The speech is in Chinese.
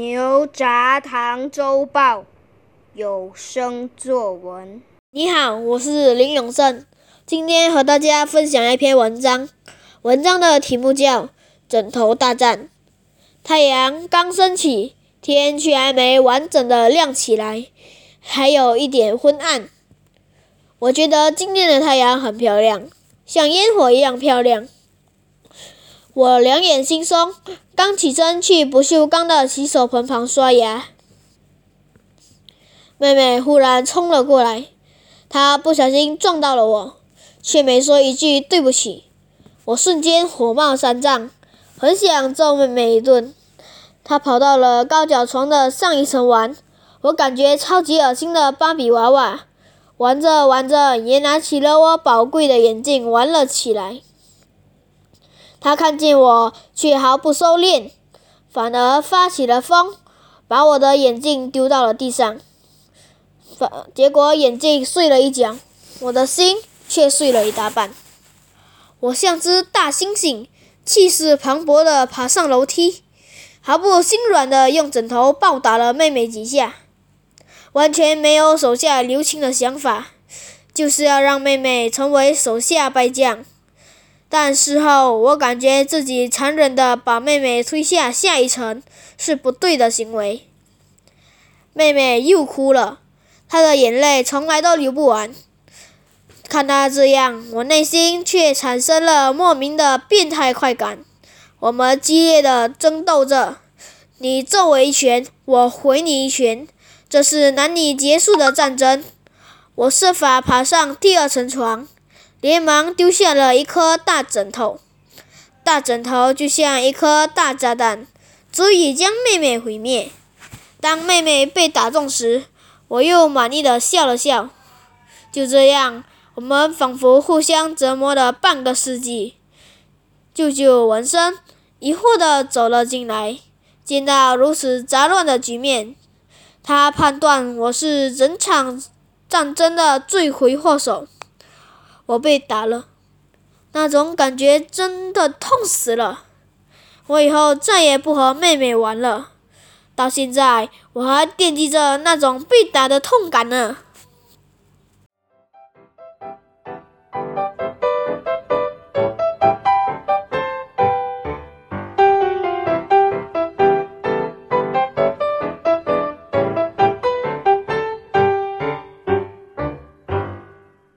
牛轧糖周报有声作文。你好，我是林永胜，今天和大家分享一篇文章。文章的题目叫《枕头大战》。太阳刚升起，天却还没完整的亮起来，还有一点昏暗。我觉得今天的太阳很漂亮，像烟火一样漂亮。我两眼惺忪，刚起身去不锈钢的洗手盆旁刷牙，妹妹忽然冲了过来，她不小心撞到了我，却没说一句对不起。我瞬间火冒三丈，很想揍妹妹一顿。她跑到了高脚床的上一层玩，我感觉超级恶心的芭比娃娃，玩着玩着也拿起了我宝贵的眼镜玩了起来。他看见我，却毫不收敛，反而发起了疯，把我的眼镜丢到了地上。反结果眼镜碎了一角，我的心却碎了一大半。我像只大猩猩，气势磅礴地爬上楼梯，毫不心软地用枕头暴打了妹妹几下，完全没有手下留情的想法，就是要让妹妹成为手下败将。但事后，我感觉自己残忍地把妹妹推下下一层是不对的行为。妹妹又哭了，她的眼泪从来都流不完。看她这样，我内心却产生了莫名的变态快感。我们激烈的争斗着，你揍我一拳，我回你一拳，这是难以结束的战争。我设法爬上第二层床。连忙丢下了一颗大枕头，大枕头就像一颗大炸弹，足以将妹妹毁灭。当妹妹被打中时，我又满意的笑了笑。就这样，我们仿佛互相折磨了半个世纪。舅舅闻声，疑惑的走了进来，见到如此杂乱的局面，他判断我是整场战争的罪魁祸首。我被打了，那种感觉真的痛死了。我以后再也不和妹妹玩了。到现在，我还惦记着那种被打的痛感呢。